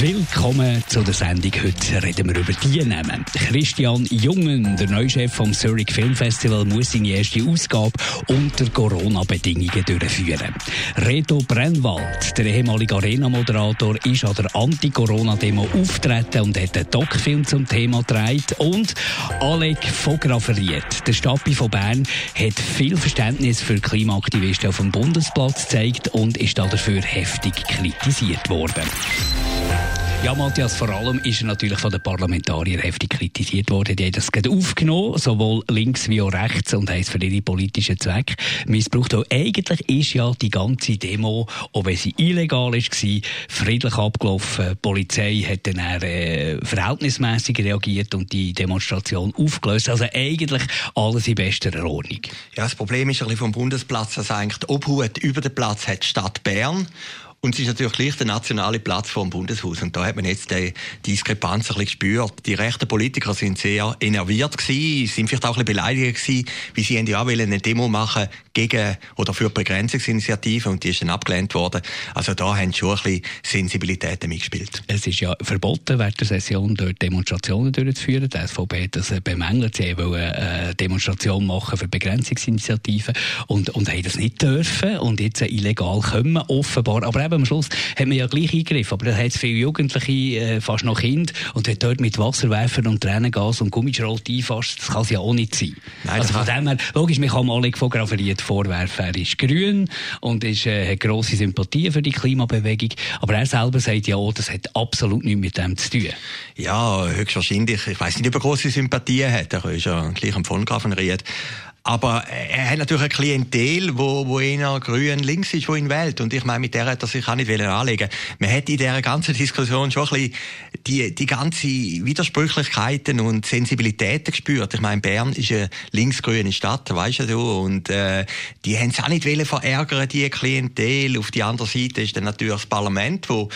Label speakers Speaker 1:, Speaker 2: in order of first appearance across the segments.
Speaker 1: Willkommen zu der Sendung. Heute reden wir über die Namen. Christian Jungen, der neue Chef vom Zurich Film Festival, muss seine erste Ausgabe unter Corona-Bedingungen durchführen. Reto Brennwald, der ehemalige Arena-Moderator, ist an der Anti-Corona-Demo auftreten und hat einen Doc-Film zum Thema gedreht. Und Alec Vograferiert, der Stappi von Bern, hat viel Verständnis für Klimaaktivisten auf dem Bundesplatz gezeigt und ist dafür heftig kritisiert worden. Ja, Matthias, vor allem ist er natürlich von den Parlamentariern heftig kritisiert worden. Die haben das aufgenommen, sowohl links wie auch rechts, und haben es für ihre politischen Zwecke missbraucht. Und eigentlich ist ja die ganze Demo, auch wenn sie illegal war, friedlich abgelaufen. Die Polizei hat dann äh, verhältnismäßig reagiert und die Demonstration aufgelöst. Also eigentlich alles in bester Ordnung.
Speaker 2: Ja, das Problem ist ein bisschen vom Bundesplatz, dass eigentlich die Obhut über den Platz hat Stadt Bern und es ist natürlich gleich der nationale Platz vom Bundeshaus. Und da hat man jetzt die Diskrepanz ein bisschen gespürt. Die rechten Politiker sind sehr enerviert gewesen, sind vielleicht auch ein bisschen beleidigt gewesen, wie sie ja auch eine Demo machen gegen oder für die Begrenzungsinitiative und die ist dann abgelehnt worden. Also da haben schon ein bisschen Sensibilitäten mitgespielt.
Speaker 1: Es ist ja verboten, während der Session dort Demonstrationen durchzuführen. Die SVP hat das bemängelt. Sie wollen eine Demonstration machen für Begrenzungsinitiativen und, und haben das nicht dürfen. Und jetzt illegal kommen, offenbar. Aber eben am Schluss hat man ja gleich eingegriffen, aber da hat es viele Jugendliche, äh, fast noch Kinder, und hat dort mit Wasserwerfern und Tränengas und Gummischrot einfasst. Das kann es ja auch nicht sein. Nein, also von dem her, logisch, man kann mal fotografiert vorwerfen, er ist grün und ist, äh, hat grosse Sympathie für die Klimabewegung, aber er selber sagt ja auch, das hat absolut nichts mit dem zu tun.
Speaker 2: Ja, höchstwahrscheinlich. Ich weiß nicht, ob er grosse Sympathie hat. Er ist ja gleich am Fondgrafenried. Aber er hat natürlich ein Klientel, wo, wo eher grün links ist, wo ihn wählt. Und ich meine, mit der hat er sich auch nicht anlegen Man hat in dieser ganzen Diskussion schon ein bisschen die, die ganze Widersprüchlichkeiten und Sensibilitäten gespürt. Ich meine, Bern ist eine linksgrüne Stadt, weißt du, und äh, die haben es auch nicht verärgern, die Klientel. Auf die andere Seite ist dann natürlich das Parlament, wo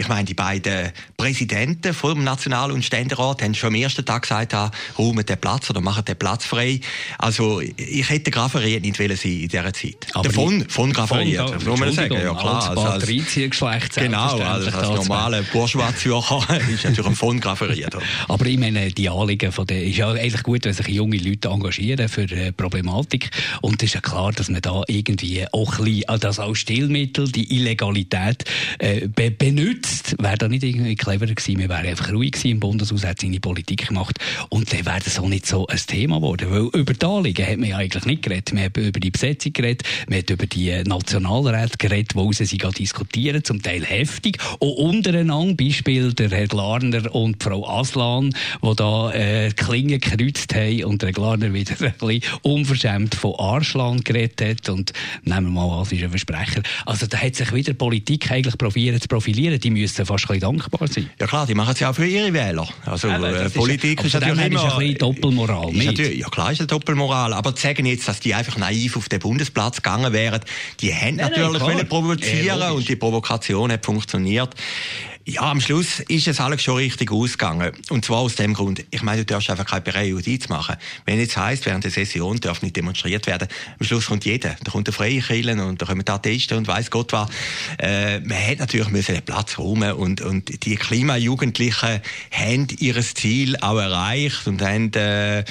Speaker 2: ich meine, die beiden Präsidenten vom National- und Ständerat haben schon am ersten Tag gesagt, räumen den Platz oder machen den Platz frei. Also ich hätte Grafferiert nicht wollen sein in dieser Zeit.
Speaker 1: Aber
Speaker 2: von,
Speaker 1: von
Speaker 2: Grafferiert,
Speaker 1: muss man sagen. Ja, klar.
Speaker 2: Als Patriziergeschlecht Genau, also als normale Bourgeois-Zürcher ist natürlich ein von Grafferiert.
Speaker 1: Aber ich meine, die Anliegen von der, ist ja eigentlich gut, wenn sich junge Leute engagieren für die Problematik. Und es ist ja klar, dass man da irgendwie auch ein bisschen, das als Stilmittel, die Illegalität, äh, be benutzt. Wäre da nicht irgendwie cleverer gewesen, wir wären einfach ruhig gewesen im Bundeshaus, hat seine Politik gemacht. Und dann wäre das auch nicht so ein Thema geworden. Weil über die Anliegen hat man ja eigentlich nicht geredet. Man hat über die Besetzung geredet, man hat über die Nationalräte geredet, wo sie diskutieren, zum Teil heftig. Auch untereinander, Beispiel der Herr Glarner und Frau Aslan, die da äh, Klingen gekreuzt haben und der Glarner wieder ein bisschen unverschämt von Arschland geredet hat und nehmen wir mal an, es ist ein Versprecher. Also da hat sich wieder Politik eigentlich probieren zu profilieren. Die müssen fast ein bisschen dankbar sein.
Speaker 2: Ja klar, die machen es ja auch für ihre Wähler. Also äh, Politik ist, ist natürlich immer...
Speaker 1: Ist ein bisschen Doppelmoral.
Speaker 2: Ist ja klar ist eine Doppelmoral, aber zu sagen jetzt, dass die einfach naiv auf den Bundesplatz gegangen wären, die haben nein, natürlich nein, provozieren ja, und die Provokation hat funktioniert. Ja, am Schluss ist es alles schon richtig ausgegangen. Und zwar aus dem Grund, ich meine, du darfst einfach keine Periodie machen. Wenn jetzt heisst, während der Session darf nicht demonstriert werden, am Schluss kommt jeder. Da kommt der Freie Kirchen und da kommen die Atheisten und weiss Gott was. Äh, man hätte natürlich müssen den Platz räumen und, und die Klimajugendlichen haben ihr Ziel auch erreicht und haben, äh,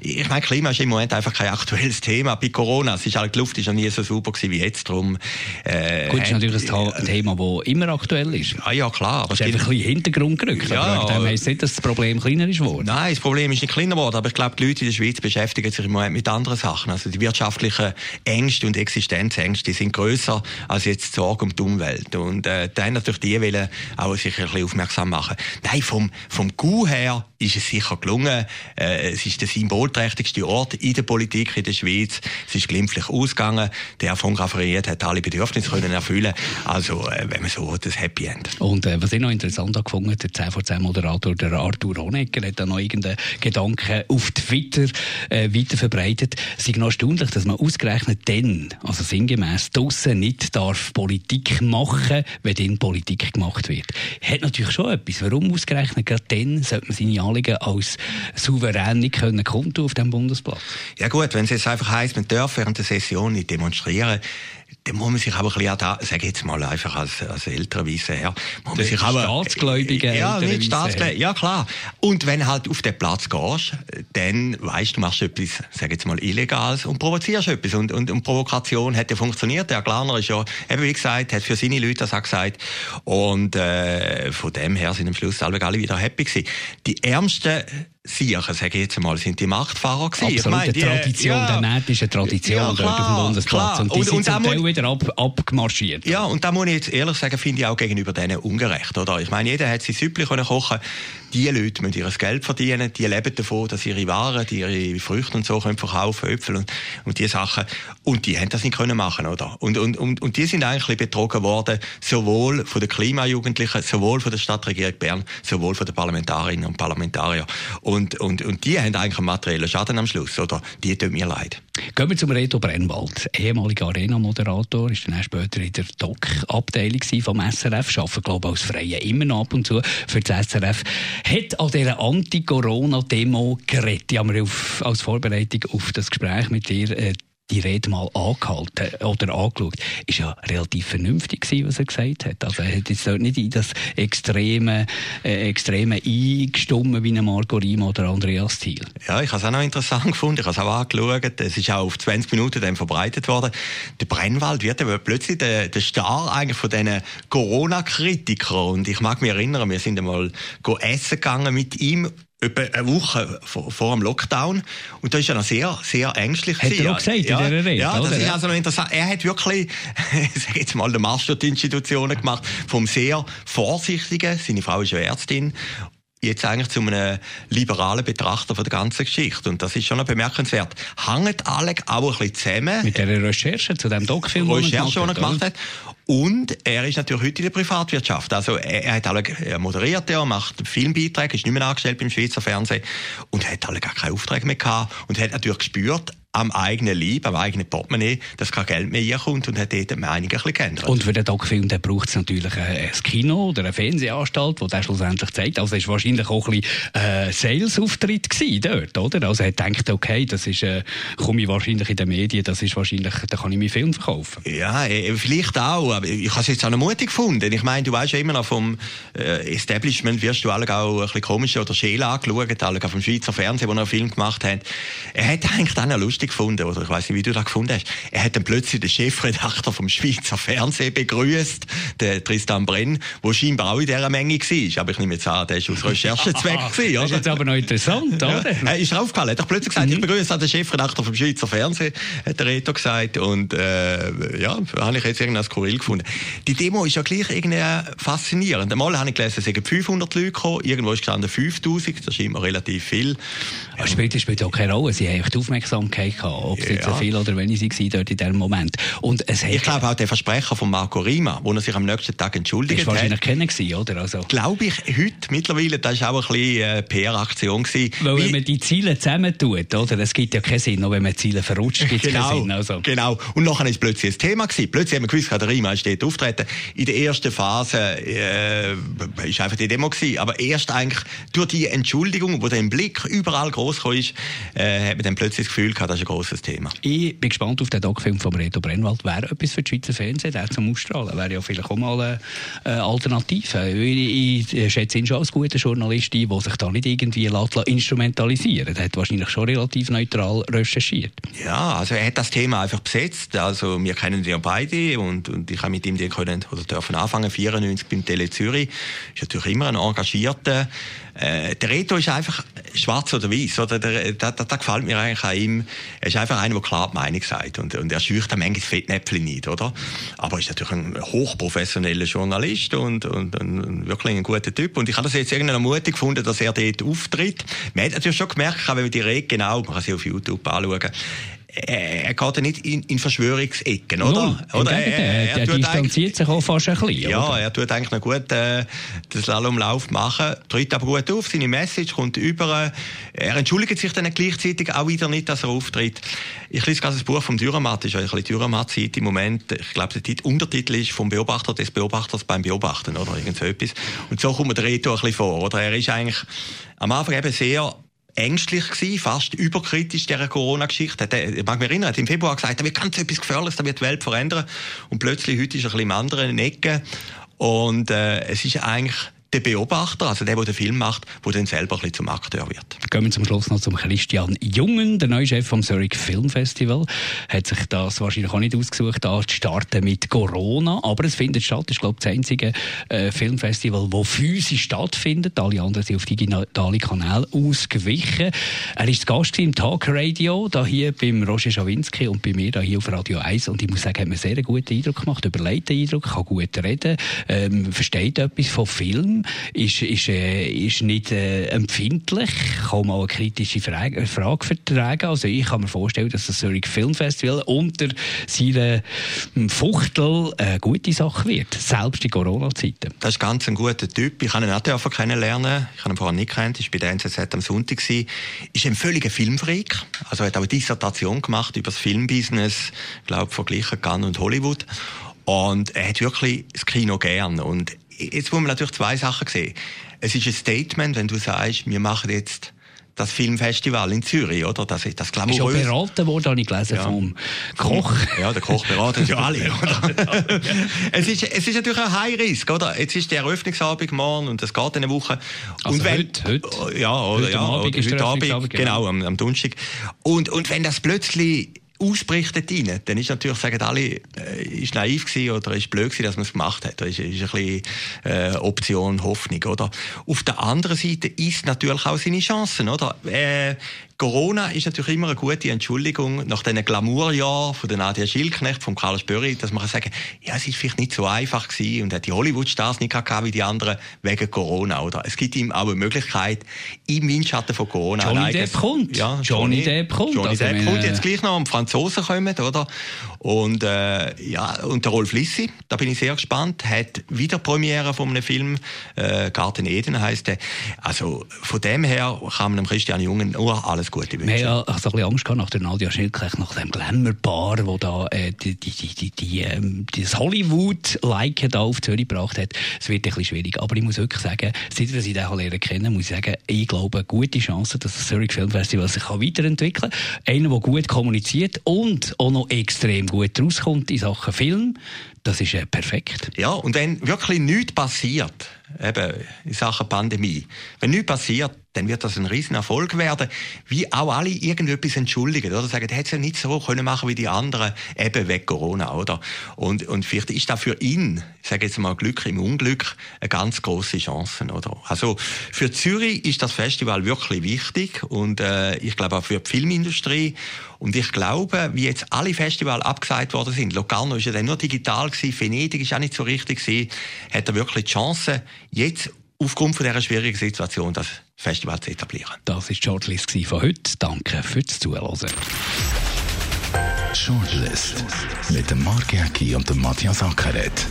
Speaker 2: ich meine, Klima ist im Moment einfach kein aktuelles Thema bei Corona. Es ist halt, die Luft ist ja nie so super gewesen wie jetzt. Drum,
Speaker 1: äh, Gut, ist natürlich ein Thema, das immer aktuell ist.
Speaker 2: Ja, ja, klar
Speaker 1: aber es ist einfach ein bisschen Hintergrund gerückt. Ja, aber dem heisst nicht, dass das Problem kleiner ist geworden.
Speaker 2: Nein, das Problem ist nicht kleiner geworden, aber ich glaube, die Leute in der Schweiz beschäftigen sich im Moment mit anderen Sachen. Also die wirtschaftlichen Ängste und Existenzängste die sind grösser als jetzt die Sorge um die Umwelt. Und äh, dann natürlich die wollen auch sich ein bisschen aufmerksam machen. Nein, vom, vom Gu her ist es sicher gelungen. Äh, es ist der symbolträchtigste Ort in der Politik in der Schweiz. Es ist glimpflich ausgegangen. Der von Grafferiet hat alle Bedürfnisse können erfüllen. Also, äh, wenn man so will, das Happy End.
Speaker 1: Und äh, was ich noch interessant gefunden, der 10 vor 10 Moderator, der Arthur Honecker, hat da noch irgendeinen Gedanken auf Twitter äh, weiter verbreitet. Es ist noch erstaunlich, dass man ausgerechnet dann, also sinngemäß, draussen nicht darf Politik machen, wenn dann Politik gemacht wird. Hat natürlich schon etwas. Warum ausgerechnet gerade dann sollte man seine Anliegen als souverän nicht können kundtun auf dem Bundesplatz?
Speaker 2: Ja gut, wenn es jetzt einfach heisst, man darf während der Session nicht demonstrieren, dann muss man sich aber ein bisschen da, sage jetzt mal einfach als, als älterer weißer Herr, muss man sich aber,
Speaker 1: Staatsgläubige
Speaker 2: ja, nicht Staatsgläubige, ja klar. Und wenn halt auf den Platz gehst, dann weißt du, machst etwas, sage jetzt mal Illegales und provozierst etwas und, und, und Provokation hat ja funktioniert. Der Glarner ist ja, eben wie gesagt, hat für seine Leute das auch gesagt und äh, von dem her sind am Schluss alle wieder happy gewesen. Die ärmsten Siechen, sage ich jetzt einmal, sind die Machtfahrer gewesen.
Speaker 1: Absolut, meine, die, Tradition, ja, der nätische Tradition ja, klar, dort auf dem Bundesplatz. Klar. Und die und, sind und zum Teil wieder ab, abgemarschiert.
Speaker 2: Ja, und da muss ich jetzt ehrlich sagen, finde ich auch gegenüber denen ungerecht. Oder? Ich meine, jeder hat sein Süppli kochen Die Leute müssen ihr Geld verdienen, die leben davon, dass ihre Waren, ihre Früchte und so können verkaufen, Äpfel und, und die Sachen. Und die haben das nicht können machen, oder? Und, und, und, und die sind eigentlich betrogen worden, sowohl von den Klimajugendlichen, sowohl von der Stadtregierung Bern, sowohl von den Parlamentarierinnen und Parlamentariern. Und, und, und die haben eigentlich einen materiellen Schaden am Schluss, oder? Die tun mir leid.
Speaker 1: Gehen wir zum Reto Brennwald. Ehemaliger Arena-Moderator, ist dann später in der Doc-Abteilung vom SRF, arbeitet, glaube ich, als Freie immer noch ab und zu für das SRF. Hat an dieser Anti-Corona-Demo geredet. Die haben wir auf, als Vorbereitung auf das Gespräch mit dir äh, die Rede mal angehalten oder angeschaut, ist ja relativ vernünftig gewesen, was er gesagt hat. Also er hat jetzt nicht in das Extreme, äh, Extreme eingestimmt wie Marco Rima oder Andreas Thiel.
Speaker 2: Ja, ich habe es auch noch interessant gefunden. Ich habe es auch angeschaut. Es ist auch auf 20 Minuten dann verbreitet worden. Der Brennwald wird aber plötzlich der, der Star eigentlich von diesen Corona-Kritikern. Und ich mag mich erinnern, wir sind einmal essen gegangen mit ihm etwa eine Woche vor, vor, dem Lockdown. Und da ist er noch sehr, sehr ängstlich.
Speaker 1: Hat er auch gesagt
Speaker 2: ja,
Speaker 1: in dieser
Speaker 2: Rede, Ja, das oder? ist also noch interessant. Er hat wirklich, sag jetzt mal, den Marsch die Institutionen gemacht, vom sehr vorsichtigen, seine Frau ist ja Ärztin, jetzt eigentlich zu einem liberalen Betrachter von der ganzen Geschichte. Und das ist schon noch bemerkenswert. Hängt alle auch ein bisschen zusammen.
Speaker 1: Mit der Recherche zu dem Doc-Film,
Speaker 2: Recherche, die er gemacht hat. Und er ist natürlich heute in der Privatwirtschaft. Also er, hat alle, er moderiert ja, macht Filmbeiträge, ist nicht mehr angestellt beim Schweizer Fernsehen und hat alle gar keinen Auftrag mehr gehabt und hat natürlich gespürt, am eigenen Leib, am eigenen Portemonnaie, dass kein Geld mehr reinkommt und hat dort die Meinung ein bisschen geändert.
Speaker 1: Und für den Doc-Film braucht es natürlich ein, Kino oder eine Fernsehanstalt, wo der schlussendlich zeigt. Also es war wahrscheinlich auch ein bisschen äh, Sales-Auftritt dort, oder? Also er denkt, okay, das ist, äh, komme ich wahrscheinlich in den Medien, das ist wahrscheinlich, da kann ich meinen Film verkaufen.
Speaker 2: Ja, äh, vielleicht auch, aber ich habe es jetzt auch noch mutig gefunden. Ich meine, du weißt ja immer noch vom äh, Establishment wirst du alle auch ein bisschen komisch oder scheel angeschaut, alle dem Schweizer Fernsehen, wo er einen Film gemacht hat. Er hat eigentlich dann eine Lust lustig gefunden, oder ich weiß nicht, wie du das gefunden hast. Er hat dann plötzlich den Chefredakteur vom Schweizer Fernsehen begrüßt, den Tristan Brenn, der scheinbar auch in dieser Menge war. Aber ich nehme jetzt an, der ist aus Recherchezweck
Speaker 1: gewesen, oder? Das ist jetzt aber noch interessant, oder? Ja.
Speaker 2: Er ist aufgefallen. Er hat doch plötzlich gesagt, mhm. ich begrüße den Chefredakteur vom Schweizer Fernsehen, hat der Reto gesagt. Und, äh, ja, habe ich jetzt irgendwie skurril gefunden. Die Demo ist ja gleich irgendwie faszinierend. Einmal habe ich gelesen, es sind 500 Leute gekommen, irgendwo ist gestanden 5000, das ist immer relativ viel.
Speaker 1: Aber spielt, spielt auch keine Rolle. Sie haben die Aufmerksamkeit gehabt, ob es ja. jetzt so viel oder wenig war dort in diesem Moment. Und es
Speaker 2: ich glaube auch der Versprecher von Marco Rima, wo er sich am nächsten Tag entschuldigt
Speaker 1: hat. Das war wahrscheinlich kennen oder? Also.
Speaker 2: Glaube ich, heute, mittlerweile, das war auch ein bisschen eine PR-Aktion.
Speaker 1: Weil wenn man die Ziele zusammentut, oder? Es gibt ja keinen Sinn, auch wenn man Ziele verrutscht, gibt es
Speaker 2: genau,
Speaker 1: keinen Sinn. Also.
Speaker 2: Genau. Und nachher ist plötzlich ein Thema gewesen. Plötzlich haben wir gewusst, der Rima steht auftreten. In der ersten Phase, äh, ist einfach die Demo gewesen. Aber erst eigentlich durch die Entschuldigung, wo der Blick überall groß ist, äh, hat man dann plötzlich das Gefühl gehabt, das ist ein grosses Thema.
Speaker 1: Ich bin gespannt auf den Doc-Film von Reto Brennwald. Wäre etwas für die Schweizer Fernsehen, der zum Ausstrahlen. Wäre ja vielleicht auch mal eine, eine Alternative. Ich, ich schätze ihn schon als guter Journalist ein, der sich da nicht irgendwie instrumentalisieren lässt. Er hat wahrscheinlich schon relativ neutral recherchiert.
Speaker 2: Ja, also er hat das Thema einfach besetzt. Also wir kennen ihn ja beide und, und ich habe mit ihm den können, oder dürfen anfangen, 94 beim Tele Zürich. Ist natürlich immer ein engagierter. Äh, der Reto ist einfach schwarz oder weiß, oder der, der, der, der gefällt mir eigentlich an ihm. Er ist einfach einer, der klar die Meinung sagt und, und er schücht manchmal Fettnäpfchen nicht, oder? Aber er ist natürlich ein hochprofessioneller Journalist und, und, und wirklich ein guter Typ und ich habe das jetzt irgendwie mutig gefunden, dass er dort auftritt. Man hat natürlich schon gemerkt, wenn man die Rede genau, man kann sie auf YouTube anschauen, er geht ja nicht in, in Verschwörungsecken, oder?
Speaker 1: Null, oder? Er, er, er, distanziert sich auch fast ein bisschen.
Speaker 2: Ja, oder? er tut eigentlich noch gut äh, den Slalomlauf machen, tritt aber gut auf, seine Message kommt über. Er entschuldigt sich dann gleichzeitig auch wieder nicht, dass er auftritt. Ich lese gerade das Buch vom Dürrenmatt, ist eigentlich Dürrenmatt-Zeit im Moment. Ich glaube, der Untertitel ist vom Beobachter des Beobachters beim Beobachten, oder? Irgend so etwas. Und so kommt der Reto ein bisschen vor, oder? Er ist eigentlich am Anfang eben sehr ängstlich gewesen, fast überkritisch dieser Corona-Geschichte. Ich mag mich erinnern, er hat im Februar gesagt, da wird ganz etwas Gefährliches, da wird die Welt verändern. Und plötzlich, heute ist er ein bisschen im anderen Ecke. Und äh, es ist eigentlich der Beobachter, also der, der den Film macht, der dann selber ein bisschen zum Akteur wird.
Speaker 1: Gehen wir zum Schluss noch zum Christian Jungen, der neue Chef vom Zurich Film Festival. Hat sich das wahrscheinlich auch nicht ausgesucht, da zu starten mit Corona, aber es findet statt. ist, glaube ich, das einzige äh, Filmfestival, das physisch stattfindet. Alle anderen sind auf digitale Kanäle ausgewichen. Er ist Gast im Talk Radio, da hier beim Roger Schawinski und bei mir da hier auf Radio 1 und ich muss sagen, hat mir sehr einen guten Eindruck gemacht, überlegten Eindruck, kann gut reden, ähm, versteht etwas von Film ist, ist, äh, ist nicht äh, empfindlich, kann mal eine kritische Frage, Frage vertragen. Also ich kann mir vorstellen, dass das Zurich Film Festival unter seiner ähm, Fuchtel eine gute Sache wird, selbst in Corona-Zeiten.
Speaker 2: Das ist ganz ein guter Typ. Ich habe ihn auch kennenlernen. Ich habe ihn vorher nicht kennt. Ich war bei der NZZ am Sonntag. Gewesen. Ist ein völliger Filmfreak. Also er hat auch eine Dissertation gemacht über das Filmbusiness, ich glaube verglichen Cannes und Hollywood. Und er hat wirklich das Kino gern. Und jetzt muss man natürlich zwei Sachen sehen. Es ist ein Statement, wenn du sagst, wir machen jetzt das Filmfestival in Zürich, oder? Das, das glamourös.
Speaker 1: Ist ja beraten worden, habe ich gelesen, ja. vom Koch.
Speaker 2: Ja, der Koch beraten ja alle, oder? es, ist, es ist natürlich ein High Risk, oder? Jetzt ist der Eröffnungsabend morgen und es geht eine Woche.
Speaker 1: Also und wenn, heute,
Speaker 2: heute? Ja, oder,
Speaker 1: heute
Speaker 2: ja,
Speaker 1: Abend
Speaker 2: oder heute Abend, genau, genau am, am Donnerstag. Und, und wenn das plötzlich ausberichtet rein, dann ist natürlich, sagen alle, äh, ist naiv gewesen oder ist blöd gewesen, dass man es gemacht hat. Das ist, ist ein bisschen äh, Option, Hoffnung, oder? Auf der anderen Seite ist natürlich auch seine Chancen, oder? Äh, Corona ist natürlich immer eine gute Entschuldigung nach diesen Glamourjahren von der Nadia Schildknecht, von Carlos Börri, dass man kann sagen, ja, es ist vielleicht nicht so einfach gewesen und hat die Hollywood-Stars nicht gehabt wie die anderen wegen Corona, oder? Es gibt ihm auch eine Möglichkeit, im Windschatten von Corona
Speaker 1: Johnny Depp kommt.
Speaker 2: Ja, Johnny, Johnny Depp kommt. Johnny also Depp kommt jetzt gleich noch, am Franzosen kommen, oder? Und, äh, ja, und der Rolf Lissi, da bin ich sehr gespannt, hat wieder Premiere von einem Film, äh, Garten Eden heisst der. Also, von dem her kann man dem Christian Jungen nur alles Gute
Speaker 1: wünschen. Wir haben ja so ein bisschen Angst gehabt nach der Nadia Schildknecht, nach dem Glamour-Paar, wo da äh, die, die, die, die, ähm, das Hollywood-Like da auf Zürich gebracht hat. Es wird ein bisschen schwierig. Aber ich muss wirklich sagen, seit wir sie den lernen kennen, muss ich sagen, ich glaube, gute Chance, dass das Zürich Film Festival sich kann weiterentwickeln kann. Einer, der gut kommuniziert und auch noch extrem gut rauskommt in Sachen Film. Das ist äh, perfekt.
Speaker 2: Ja, und wenn wirklich nichts passiert, eben in Sachen Pandemie, wenn nichts passiert, dann wird das ein Riesenerfolg werden, wie auch alle irgendetwas entschuldigen, oder? Sagen, hätte es ja nicht so können machen wie die anderen, eben wegen Corona, oder? Und, und vielleicht ist das für ihn, ich sage jetzt mal Glück im Unglück, eine ganz große Chance, oder? Also, für Zürich ist das Festival wirklich wichtig und, äh, ich glaube auch für die Filmindustrie und ich glaube, wie jetzt alle Festivals abgesagt worden sind, Locarno ist ja dann nur digital gewesen, Venedig ist auch nicht so richtig gewesen, hat er wirklich die Chance, jetzt aufgrund von dieser schwierigen Situation das Festival zu etablieren.
Speaker 1: Das ist die Shortlist von heute. Danke fürs Zuhören.
Speaker 3: Shortlist mit dem Mark Jäcki und dem Matthias Ackeret.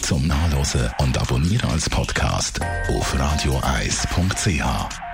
Speaker 3: Zum Nachlesen und Abonnieren als Podcast auf radioeis.ch.